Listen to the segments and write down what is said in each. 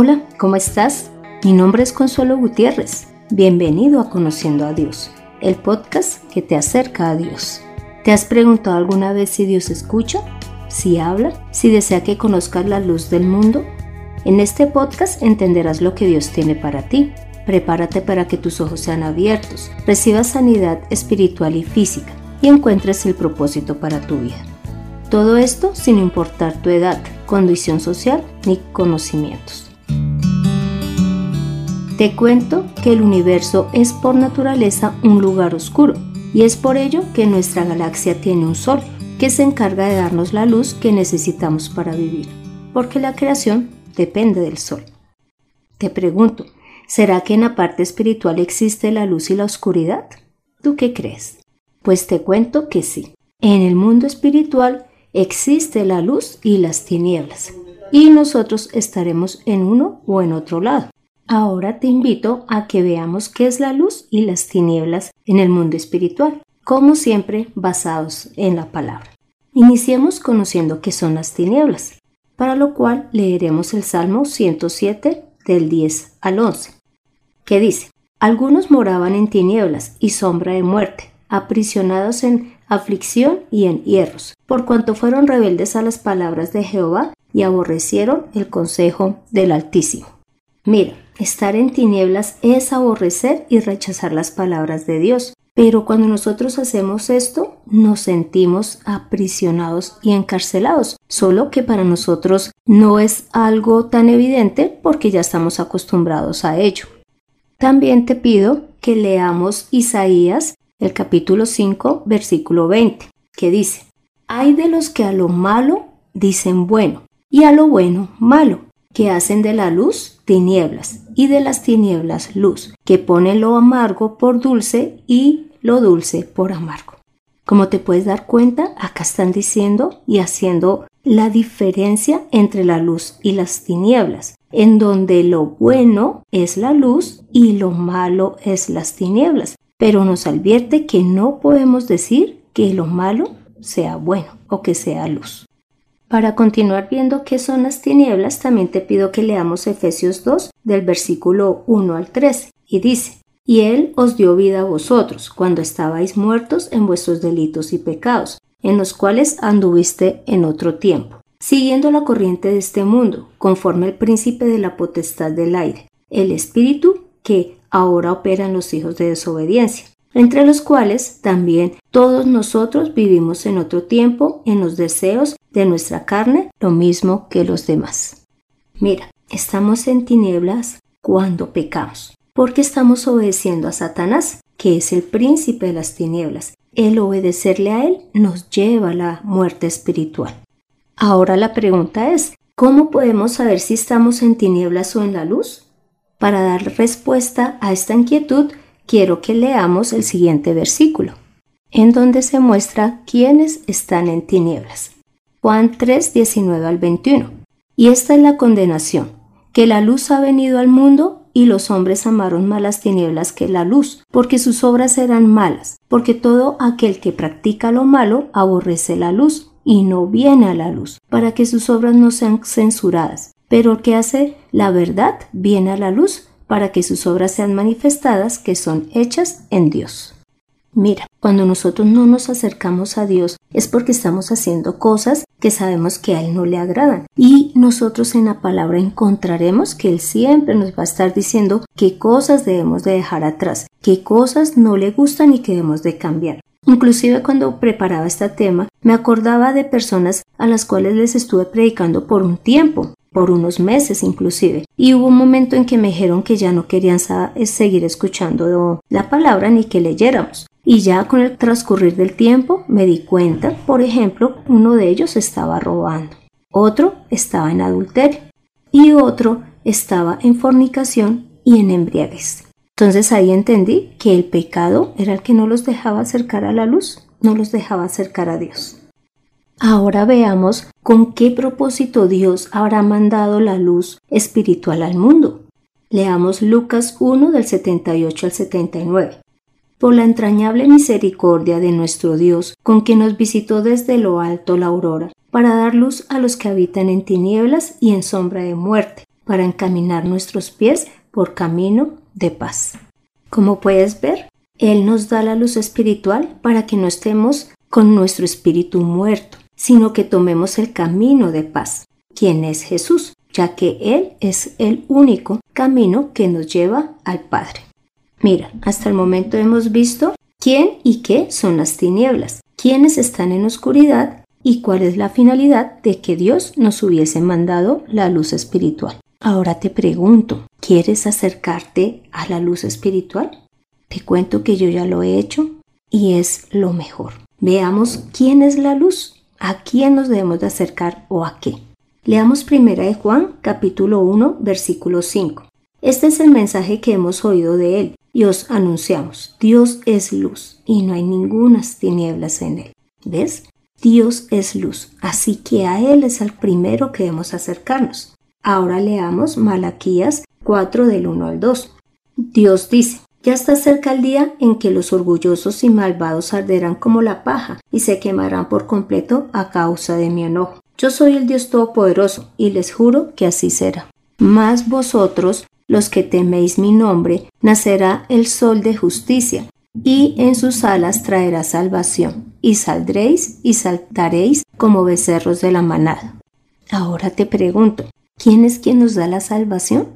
Hola, ¿cómo estás? Mi nombre es Consuelo Gutiérrez. Bienvenido a Conociendo a Dios, el podcast que te acerca a Dios. ¿Te has preguntado alguna vez si Dios escucha? ¿Si habla? ¿Si desea que conozcas la luz del mundo? En este podcast entenderás lo que Dios tiene para ti. Prepárate para que tus ojos sean abiertos, recibas sanidad espiritual y física y encuentres el propósito para tu vida. Todo esto sin importar tu edad, condición social ni conocimientos. Te cuento que el universo es por naturaleza un lugar oscuro y es por ello que nuestra galaxia tiene un sol que se encarga de darnos la luz que necesitamos para vivir, porque la creación depende del sol. Te pregunto, ¿será que en la parte espiritual existe la luz y la oscuridad? ¿Tú qué crees? Pues te cuento que sí. En el mundo espiritual existe la luz y las tinieblas, y nosotros estaremos en uno o en otro lado. Ahora te invito a que veamos qué es la luz y las tinieblas en el mundo espiritual, como siempre basados en la palabra. Iniciemos conociendo qué son las tinieblas, para lo cual leeremos el Salmo 107 del 10 al 11, que dice, Algunos moraban en tinieblas y sombra de muerte, aprisionados en aflicción y en hierros, por cuanto fueron rebeldes a las palabras de Jehová y aborrecieron el consejo del Altísimo. Mira, Estar en tinieblas es aborrecer y rechazar las palabras de Dios. Pero cuando nosotros hacemos esto, nos sentimos aprisionados y encarcelados, solo que para nosotros no es algo tan evidente porque ya estamos acostumbrados a ello. También te pido que leamos Isaías, el capítulo 5, versículo 20, que dice, Hay de los que a lo malo dicen bueno y a lo bueno malo, que hacen de la luz tinieblas y de las tinieblas luz, que ponen lo amargo por dulce y lo dulce por amargo. Como te puedes dar cuenta, acá están diciendo y haciendo la diferencia entre la luz y las tinieblas, en donde lo bueno es la luz y lo malo es las tinieblas. Pero nos advierte que no podemos decir que lo malo sea bueno o que sea luz. Para continuar viendo qué son las tinieblas, también te pido que leamos Efesios 2 del versículo 1 al 13 y dice, y Él os dio vida a vosotros cuando estabais muertos en vuestros delitos y pecados, en los cuales anduviste en otro tiempo, siguiendo la corriente de este mundo, conforme el príncipe de la potestad del aire, el espíritu que ahora opera en los hijos de desobediencia entre los cuales también todos nosotros vivimos en otro tiempo en los deseos de nuestra carne, lo mismo que los demás. Mira, estamos en tinieblas cuando pecamos, porque estamos obedeciendo a Satanás, que es el príncipe de las tinieblas. El obedecerle a él nos lleva a la muerte espiritual. Ahora la pregunta es, ¿cómo podemos saber si estamos en tinieblas o en la luz? Para dar respuesta a esta inquietud, quiero que leamos el siguiente versículo, en donde se muestra quiénes están en tinieblas. Juan 3, 19 al 21. Y esta es la condenación, que la luz ha venido al mundo y los hombres amaron más las tinieblas que la luz, porque sus obras eran malas, porque todo aquel que practica lo malo aborrece la luz y no viene a la luz, para que sus obras no sean censuradas. Pero el que hace la verdad viene a la luz para que sus obras sean manifestadas que son hechas en Dios. Mira, cuando nosotros no nos acercamos a Dios es porque estamos haciendo cosas que sabemos que a Él no le agradan. Y nosotros en la palabra encontraremos que Él siempre nos va a estar diciendo qué cosas debemos de dejar atrás, qué cosas no le gustan y que debemos de cambiar. Inclusive cuando preparaba este tema, me acordaba de personas a las cuales les estuve predicando por un tiempo por unos meses inclusive. Y hubo un momento en que me dijeron que ya no querían seguir escuchando la palabra ni que leyéramos. Y ya con el transcurrir del tiempo me di cuenta, por ejemplo, uno de ellos estaba robando, otro estaba en adulterio y otro estaba en fornicación y en embriaguez. Entonces ahí entendí que el pecado era el que no los dejaba acercar a la luz, no los dejaba acercar a Dios. Ahora veamos con qué propósito Dios habrá mandado la luz espiritual al mundo. Leamos Lucas 1 del 78 al 79. Por la entrañable misericordia de nuestro Dios, con quien nos visitó desde lo alto la aurora, para dar luz a los que habitan en tinieblas y en sombra de muerte, para encaminar nuestros pies por camino de paz. Como puedes ver, Él nos da la luz espiritual para que no estemos con nuestro espíritu muerto, sino que tomemos el camino de paz, quien es Jesús, ya que Él es el único camino que nos lleva al Padre. Mira, hasta el momento hemos visto quién y qué son las tinieblas, quiénes están en oscuridad y cuál es la finalidad de que Dios nos hubiese mandado la luz espiritual. Ahora te pregunto, ¿quieres acercarte a la luz espiritual? Te cuento que yo ya lo he hecho y es lo mejor. Veamos quién es la luz, a quién nos debemos de acercar o a qué. Leamos primera Juan capítulo 1 versículo 5. Este es el mensaje que hemos oído de él y os anunciamos. Dios es luz y no hay ninguna tinieblas en él. ¿Ves? Dios es luz, así que a Él es el primero que debemos acercarnos. Ahora leamos Malaquías 4 del 1 al 2. Dios dice, ya está cerca el día en que los orgullosos y malvados arderán como la paja y se quemarán por completo a causa de mi enojo. Yo soy el Dios Todopoderoso y les juro que así será. Mas vosotros, los que teméis mi nombre, nacerá el sol de justicia y en sus alas traerá salvación, y saldréis y saltaréis como becerros de la manada. Ahora te pregunto, ¿quién es quien nos da la salvación?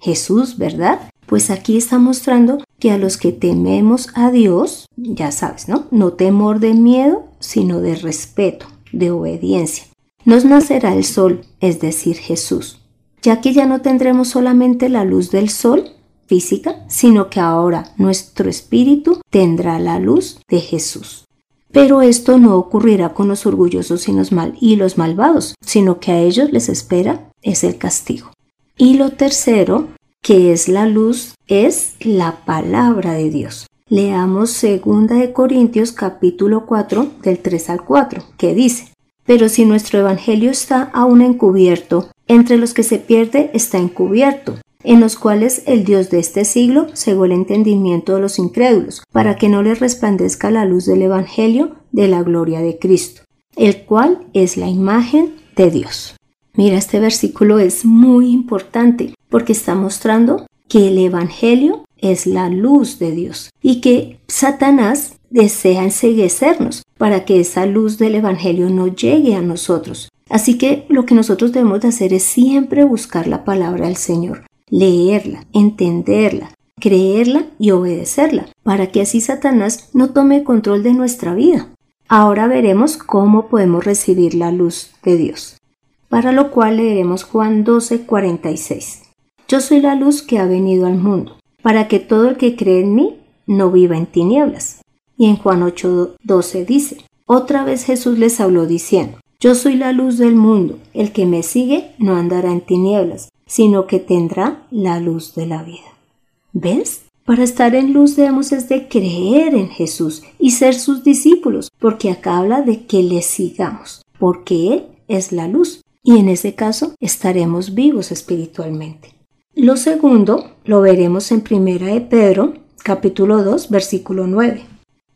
Jesús, ¿verdad? Pues aquí está mostrando que a los que tememos a Dios, ya sabes, ¿no? No temor de miedo, sino de respeto, de obediencia. Nos nacerá el sol, es decir, Jesús, ya que ya no tendremos solamente la luz del sol, física, sino que ahora nuestro espíritu tendrá la luz de Jesús. Pero esto no ocurrirá con los orgullosos y los, malvados, sino que a ellos les espera es el castigo. Y lo tercero, que es la luz, es la palabra de Dios. Leamos 2 de Corintios capítulo 4 del 3 al 4, que dice: Pero si nuestro evangelio está aún encubierto, entre los que se pierde está encubierto, en los cuales el Dios de este siglo cegó el entendimiento de los incrédulos, para que no les resplandezca la luz del Evangelio de la gloria de Cristo, el cual es la imagen de Dios. Mira, este versículo es muy importante porque está mostrando que el Evangelio es la luz de Dios y que Satanás desea enseguecernos para que esa luz del Evangelio no llegue a nosotros. Así que lo que nosotros debemos de hacer es siempre buscar la palabra del Señor, leerla, entenderla, creerla y obedecerla, para que así Satanás no tome control de nuestra vida. Ahora veremos cómo podemos recibir la luz de Dios. Para lo cual leeremos Juan 12:46. Yo soy la luz que ha venido al mundo, para que todo el que cree en mí no viva en tinieblas. Y en Juan 8:12 dice, otra vez Jesús les habló diciendo, Yo soy la luz del mundo, el que me sigue no andará en tinieblas, sino que tendrá la luz de la vida. ¿Ves? Para estar en luz debemos es de creer en Jesús y ser sus discípulos, porque acá habla de que le sigamos, porque Él es la luz, y en ese caso estaremos vivos espiritualmente. Lo segundo lo veremos en Primera de Pedro, capítulo 2, versículo 9,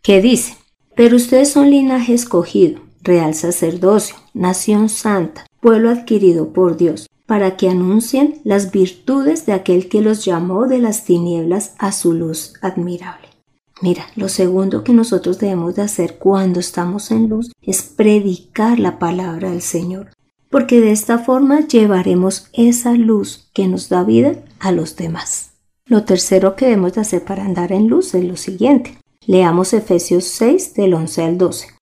que dice, Pero ustedes son linaje escogido, real sacerdocio, nación santa, pueblo adquirido por Dios, para que anuncien las virtudes de aquel que los llamó de las tinieblas a su luz admirable. Mira, lo segundo que nosotros debemos de hacer cuando estamos en luz es predicar la palabra del Señor, porque de esta forma llevaremos esa luz que nos da vida a los demás. Lo tercero que debemos de hacer para andar en luz es lo siguiente. Leamos Efesios 6 del 11 al 12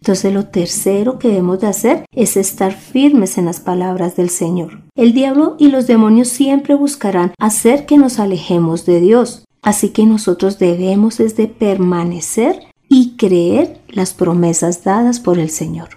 Entonces lo tercero que debemos de hacer es estar firmes en las palabras del Señor. El diablo y los demonios siempre buscarán hacer que nos alejemos de Dios. Así que nosotros debemos es de permanecer y creer las promesas dadas por el Señor.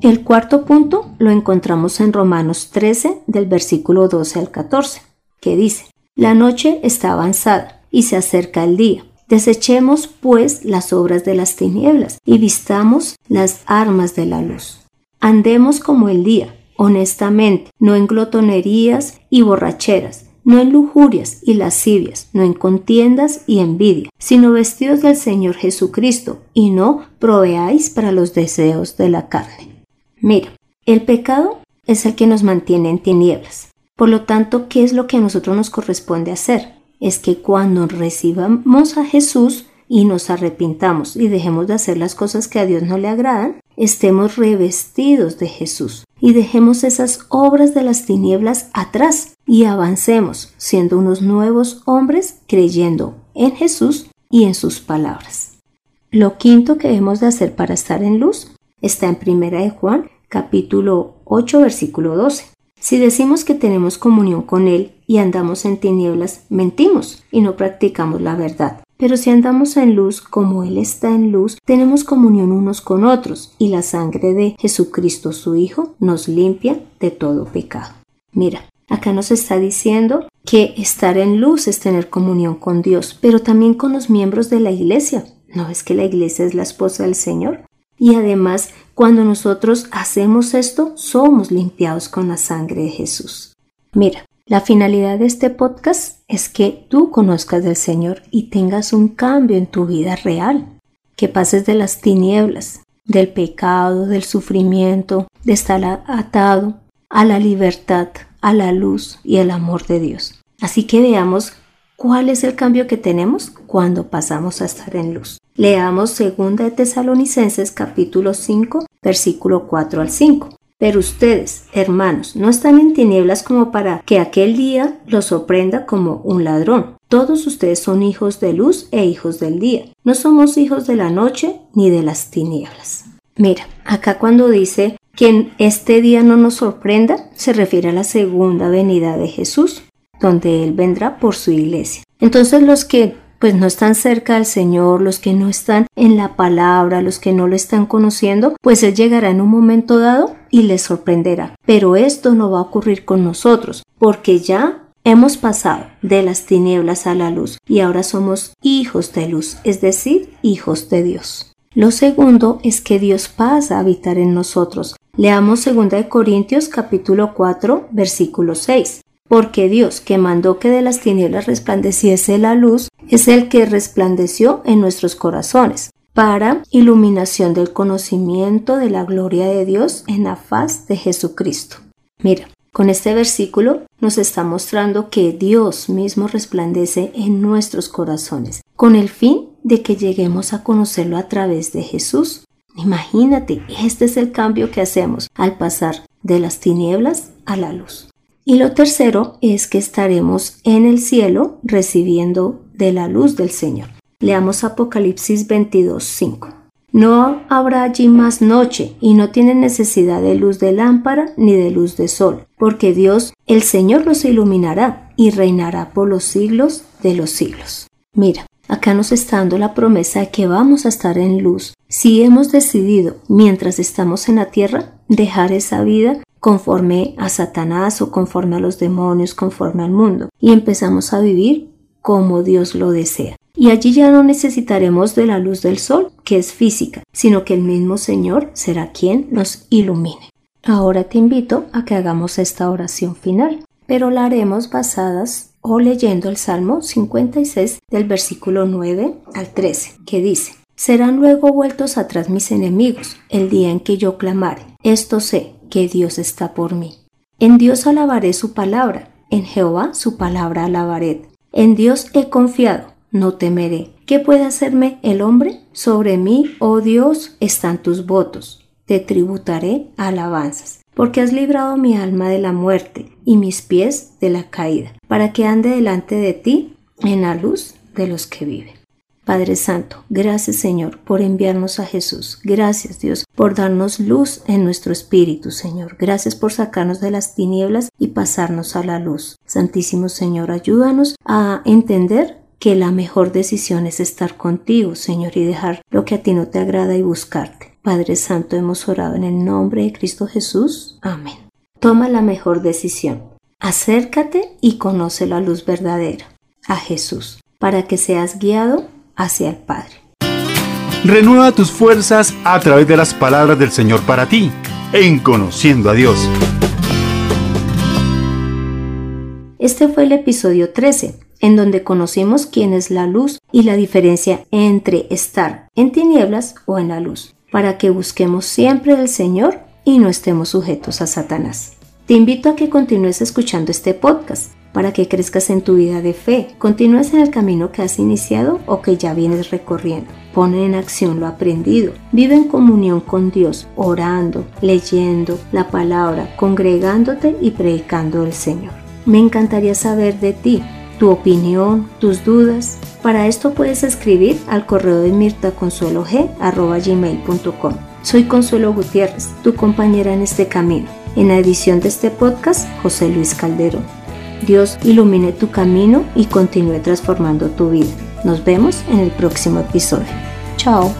El cuarto punto lo encontramos en Romanos 13 del versículo 12 al 14, que dice, La noche está avanzada y se acerca el día Desechemos, pues, las obras de las tinieblas y vistamos las armas de la luz. Andemos como el día, honestamente, no en glotonerías y borracheras, no en lujurias y lascivias, no en contiendas y envidia, sino vestidos del Señor Jesucristo, y no proveáis para los deseos de la carne. Mira, el pecado es el que nos mantiene en tinieblas. Por lo tanto, ¿qué es lo que a nosotros nos corresponde hacer? Es que cuando recibamos a Jesús y nos arrepintamos y dejemos de hacer las cosas que a Dios no le agradan, estemos revestidos de Jesús y dejemos esas obras de las tinieblas atrás y avancemos siendo unos nuevos hombres creyendo en Jesús y en sus palabras. Lo quinto que debemos de hacer para estar en luz está en 1 de Juan capítulo 8 versículo 12. Si decimos que tenemos comunión con Él y andamos en tinieblas, mentimos y no practicamos la verdad. Pero si andamos en luz como Él está en luz, tenemos comunión unos con otros y la sangre de Jesucristo su Hijo nos limpia de todo pecado. Mira, acá nos está diciendo que estar en luz es tener comunión con Dios, pero también con los miembros de la iglesia. ¿No es que la iglesia es la esposa del Señor? Y además, cuando nosotros hacemos esto, somos limpiados con la sangre de Jesús. Mira, la finalidad de este podcast es que tú conozcas del Señor y tengas un cambio en tu vida real, que pases de las tinieblas, del pecado, del sufrimiento, de estar atado a la libertad, a la luz y el amor de Dios. Así que veamos cuál es el cambio que tenemos cuando pasamos a estar en luz. Leamos 2 de Tesalonicenses capítulo 5, versículo 4 al 5. Pero ustedes, hermanos, no están en tinieblas como para que aquel día los sorprenda como un ladrón. Todos ustedes son hijos de luz e hijos del día. No somos hijos de la noche ni de las tinieblas. Mira, acá cuando dice que este día no nos sorprenda, se refiere a la segunda venida de Jesús, donde Él vendrá por su iglesia. Entonces los que pues no están cerca del Señor, los que no están en la palabra, los que no lo están conociendo, pues Él llegará en un momento dado y les sorprenderá. Pero esto no va a ocurrir con nosotros, porque ya Hemos pasado de las tinieblas a la luz y ahora somos hijos de luz, es decir, hijos de Dios. Lo segundo es que Dios pasa a habitar en nosotros. Leamos 2 Corintios capítulo 4 versículo 6 porque Dios, que mandó que de las tinieblas resplandeciese la luz, es el que resplandeció en nuestros corazones, para iluminación del conocimiento de la gloria de Dios en la faz de Jesucristo. Mira, con este versículo nos está mostrando que Dios mismo resplandece en nuestros corazones, con el fin de que lleguemos a conocerlo a través de Jesús. Imagínate, este es el cambio que hacemos al pasar de las tinieblas a la luz. Y lo tercero es que estaremos en el cielo recibiendo de la luz del Señor. Leamos Apocalipsis 22:5. No habrá allí más noche y no tienen necesidad de luz de lámpara ni de luz de sol, porque Dios, el Señor, los iluminará y reinará por los siglos de los siglos. Mira, acá nos está dando la promesa de que vamos a estar en luz si hemos decidido, mientras estamos en la tierra, dejar esa vida conforme a Satanás o conforme a los demonios, conforme al mundo, y empezamos a vivir como Dios lo desea. Y allí ya no necesitaremos de la luz del sol, que es física, sino que el mismo Señor será quien nos ilumine. Ahora te invito a que hagamos esta oración final, pero la haremos basadas o leyendo el Salmo 56 del versículo 9 al 13, que dice, Serán luego vueltos atrás mis enemigos el día en que yo clamare. Esto sé, que Dios está por mí. En Dios alabaré su palabra, en Jehová su palabra alabaré. En Dios he confiado, no temeré. ¿Qué puede hacerme el hombre? Sobre mí, oh Dios, están tus votos. Te tributaré alabanzas, porque has librado mi alma de la muerte y mis pies de la caída, para que ande delante de ti en la luz de los que viven. Padre Santo, gracias Señor por enviarnos a Jesús. Gracias Dios por darnos luz en nuestro espíritu, Señor. Gracias por sacarnos de las tinieblas y pasarnos a la luz. Santísimo Señor, ayúdanos a entender que la mejor decisión es estar contigo, Señor, y dejar lo que a ti no te agrada y buscarte. Padre Santo, hemos orado en el nombre de Cristo Jesús. Amén. Toma la mejor decisión. Acércate y conoce la luz verdadera, a Jesús, para que seas guiado hacia el Padre. Renueva tus fuerzas a través de las palabras del Señor para ti, en Conociendo a Dios. Este fue el episodio 13, en donde conocimos quién es la luz y la diferencia entre estar en tinieblas o en la luz, para que busquemos siempre del Señor y no estemos sujetos a Satanás. Te invito a que continúes escuchando este podcast para que crezcas en tu vida de fe, continúes en el camino que has iniciado o que ya vienes recorriendo. Pone en acción lo aprendido, vive en comunión con Dios, orando, leyendo la palabra, congregándote y predicando el Señor. Me encantaría saber de ti, tu opinión, tus dudas. Para esto puedes escribir al correo de mirtaconsuelog.com. Soy Consuelo Gutiérrez, tu compañera en este camino. En la edición de este podcast, José Luis Calderón. Dios ilumine tu camino y continúe transformando tu vida. Nos vemos en el próximo episodio. Chao.